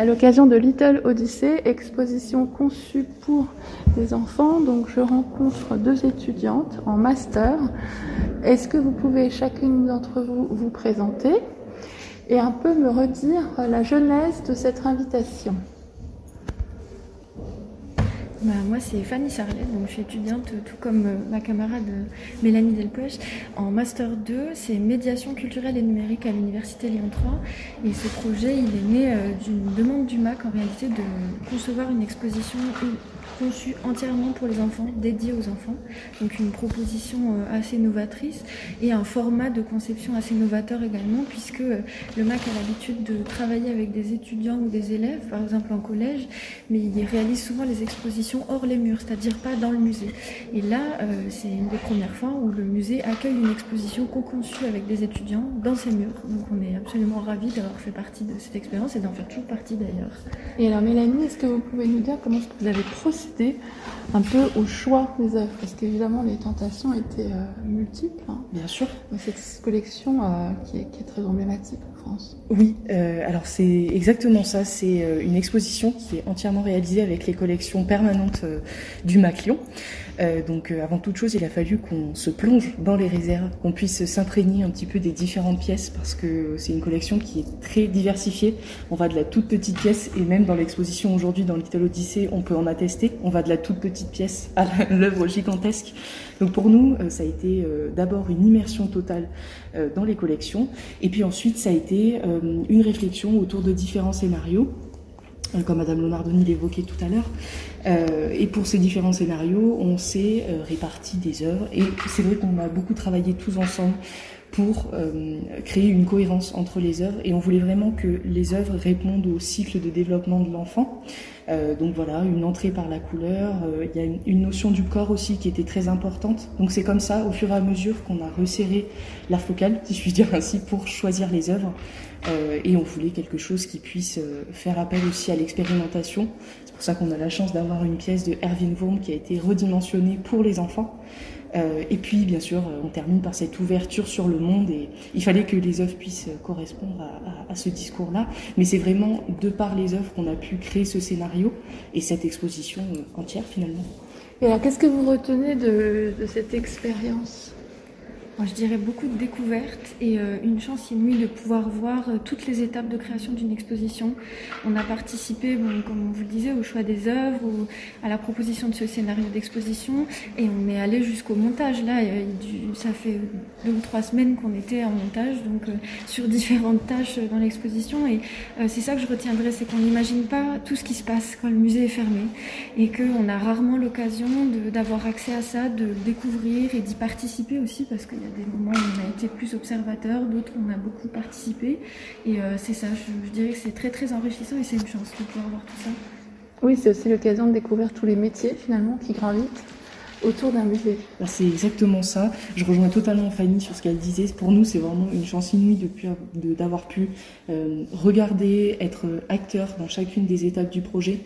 à l'occasion de Little Odyssey, exposition conçue pour des enfants. Donc je rencontre deux étudiantes en master. Est-ce que vous pouvez chacune d'entre vous vous présenter et un peu me redire la genèse de cette invitation? Bah, moi, c'est Fanny Sarlet, donc je suis étudiante, tout comme euh, ma camarade euh, Mélanie Delpech, en Master 2, c'est médiation culturelle et numérique à l'Université Lyon 3. Et ce projet, il est né euh, d'une demande du MAC en réalité de concevoir une exposition conçu entièrement pour les enfants, dédié aux enfants. Donc une proposition euh, assez novatrice et un format de conception assez novateur également, puisque euh, le MAC a l'habitude de travailler avec des étudiants ou des élèves, par exemple en collège, mais il réalise souvent les expositions hors les murs, c'est-à-dire pas dans le musée. Et là, euh, c'est une des premières fois où le musée accueille une exposition co-conçue avec des étudiants dans ses murs. Donc on est absolument ravis d'avoir fait partie de cette expérience et d'en faire toujours partie d'ailleurs. Et alors Mélanie, est-ce que vous pouvez nous dire comment vous avez procédé un peu au choix des œuvres Parce qu'évidemment, les tentations étaient euh, multiples. Hein. Bien sûr. Cette collection euh, qui, est, très emblématique en France. Oui, euh, alors c'est exactement ça. C'est une exposition qui est entièrement réalisée avec les collections permanentes du Maclion. Euh, donc euh, avant toute chose, il a fallu qu'on se plonge dans les réserves, qu'on puisse s'imprégner un petit peu des différentes pièces parce que c'est une collection qui est très diversifiée. On va de la toute petite pièce et même dans l'exposition aujourd'hui dans Little Odyssey, on peut en attester. On va de la toute petite pièce à l'œuvre gigantesque. Donc pour nous, euh, ça a été d'abord une immersion totale dans les collections et puis ensuite ça a été une réflexion autour de différents scénarios comme Madame Leonardoni l'évoquait tout à l'heure. Euh, et pour ces différents scénarios, on s'est euh, réparti des œuvres. Et c'est vrai qu'on a beaucoup travaillé tous ensemble pour euh, créer une cohérence entre les œuvres. Et on voulait vraiment que les œuvres répondent au cycle de développement de l'enfant. Euh, donc voilà, une entrée par la couleur. Euh, il y a une, une, notion du corps aussi qui était très importante. Donc c'est comme ça, au fur et à mesure, qu'on a resserré la focale, si je puis dire ainsi, pour choisir les œuvres. Euh, et on voulait quelque chose qui puisse euh, faire appel aussi à l'expérimentation. C'est pour ça qu'on a la chance d'avoir une pièce de Erwin Wurm qui a été redimensionnée pour les enfants. Euh, et puis, bien sûr, on termine par cette ouverture sur le monde et il fallait que les œuvres puissent correspondre à, ce discours-là. Mais c'est vraiment de par les œuvres qu'on a pu créer ce scénario et cette exposition entière finalement. Et alors, qu'est-ce que vous retenez de cette expérience? Je dirais beaucoup de découvertes et euh, une chance inouïe de pouvoir voir euh, toutes les étapes de création d'une exposition. On a participé, comme on vous le disait, au choix des œuvres, ou à la proposition de ce scénario d'exposition et on est allé jusqu'au montage. Là, ça fait deux ou trois semaines qu'on était en montage, donc euh, sur différentes tâches dans l'exposition et c'est ça que je retiendrai, c'est qu'on n'imagine pas tout ce qui se passe quand le musée est fermé et qu'on a rarement l'occasion d'avoir accès à ça, de le découvrir et d'y participer aussi parce qu'il y a des moments où on a été plus observateur, d'autres où on a beaucoup participé. Et euh, c'est ça, je, dirais que c'est très très enrichissant et c'est une chance de pouvoir voir tout ça. Oui, c'est aussi l'occasion de découvrir tous les métiers finalement qui gravitent autour d'un musée. Bah, c'est exactement ça. Je rejoins totalement Fanny sur ce qu'elle disait. Pour nous, c'est vraiment une chance inouïe d'avoir pu euh, regarder, être acteur dans chacune des étapes du projet.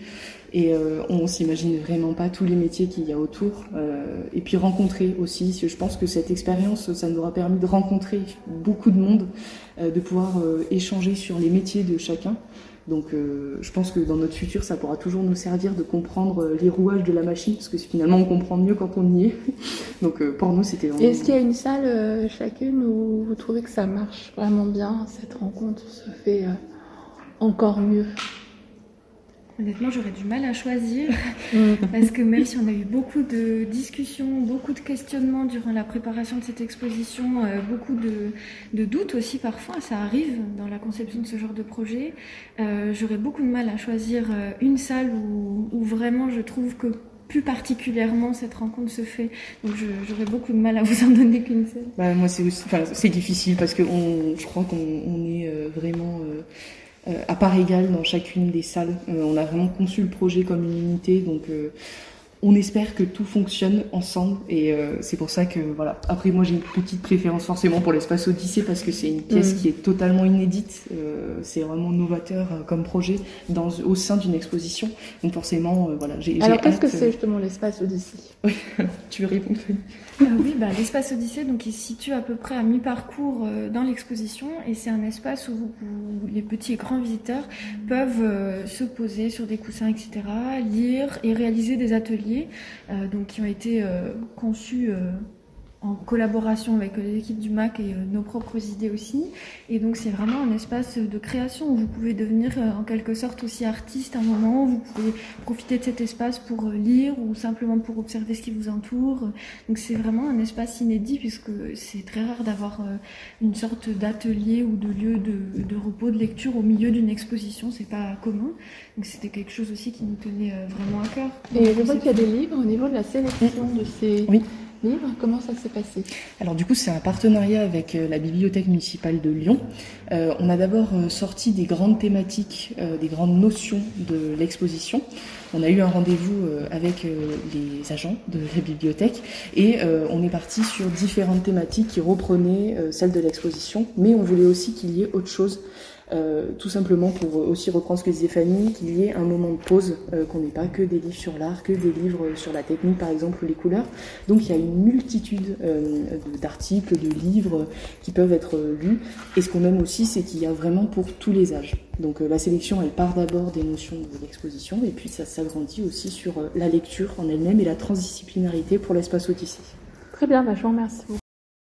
Et euh, on s'imagine vraiment pas tous les métiers qu'il y a autour. Euh, et puis rencontrer aussi. Je pense que cette expérience, ça nous aura permis de rencontrer beaucoup de monde, euh, de pouvoir euh, échanger sur les métiers de chacun. Donc je pense que dans notre futur, ça pourra toujours nous servir de comprendre les rouages de la machine, parce que finalement on comprend mieux quand on y est. Donc pour nous, c'était. Est-ce qu'il y a une salle chacune où vous trouvez que ça marche vraiment bien, cette rencontre se fait encore mieux? Honnêtement, j'aurais du mal à choisir mm. parce que même si on a eu beaucoup de discussions, beaucoup de questionnements durant la préparation de cette exposition, euh, beaucoup de, de, doutes aussi parfois, ça arrive dans la conception de ce genre de projet, euh, j'aurais beaucoup de mal à choisir euh, une salle où, où, vraiment je trouve que plus particulièrement cette rencontre se fait. Donc j'aurais beaucoup de mal à vous en donner qu'une seule. Bah, moi c'est c'est difficile parce que on, je crois qu'on on est vraiment euh, à part égale dans chacune des salles. Euh, on a vraiment conçu le projet comme une unité, donc euh, on espère que tout fonctionne ensemble et euh, c'est pour ça que voilà. Après moi j'ai une petite préférence forcément pour l'espace Odyssée parce que c'est une pièce mm. qui est totalement inédite. Euh, c'est vraiment novateur euh, comme projet dans au sein d'une exposition. Donc forcément voilà. J'ai, Alors qu'est-ce que c'est justement l'espace Odyssée? Tu veux répondre Oui, bah, l'espace Odyssée donc il se situe à peu près à mi-parcours dans l'exposition et c'est un espace où, les petits et grands visiteurs peuvent se poser sur des coussins etc. lire et réaliser des ateliers euh, donc, qui ont été euh, conçus euh, en collaboration avec les équipes du MAC et nos propres idées aussi. Et donc c'est vraiment un espace de création où vous pouvez devenir en quelque sorte aussi artiste à un moment, vous pouvez profiter de cet espace pour lire ou simplement pour observer ce qui vous entoure. Donc c'est vraiment un espace inédit puisque c'est très rare d'avoir une sorte d'atelier ou de lieu de, de, repos, de lecture au milieu d'une exposition, c'est pas commun. Donc c'était quelque chose aussi qui nous tenait euh, vraiment à cœur. Et je vois qu'il y a des livres au niveau de la sélection de ces Comment ça s'est passé? Alors du coup c'est un partenariat avec euh, la bibliothèque municipale de Lyon. Euh, on a d'abord sorti des grandes thématiques, des grandes notions de l'exposition. On a eu un rendez-vous avec les agents de la bibliothèque et on est parti sur différentes thématiques qui reprenaient celles de l'exposition, mais on voulait aussi qu'il y ait autre chose euh, tout simplement pour aussi reprendre ce que disait Fanny, qu'il y ait un moment de pause, euh, qu'on n'ait pas que des livres sur l'art, que des livres sur la technique par exemple ou les couleurs. Donc il y a une multitude euh, d'articles, de livres qui peuvent être lus. Et ce qu'on aime aussi, c'est qu'il y a vraiment pour tous les âges. Donc la sélection, elle part d'abord des notions de l'exposition et puis ça s'agrandit aussi sur la lecture en elle-même et la transdisciplinarité pour l'espace Odyssée. Très bien, bah, je vous remercie beaucoup.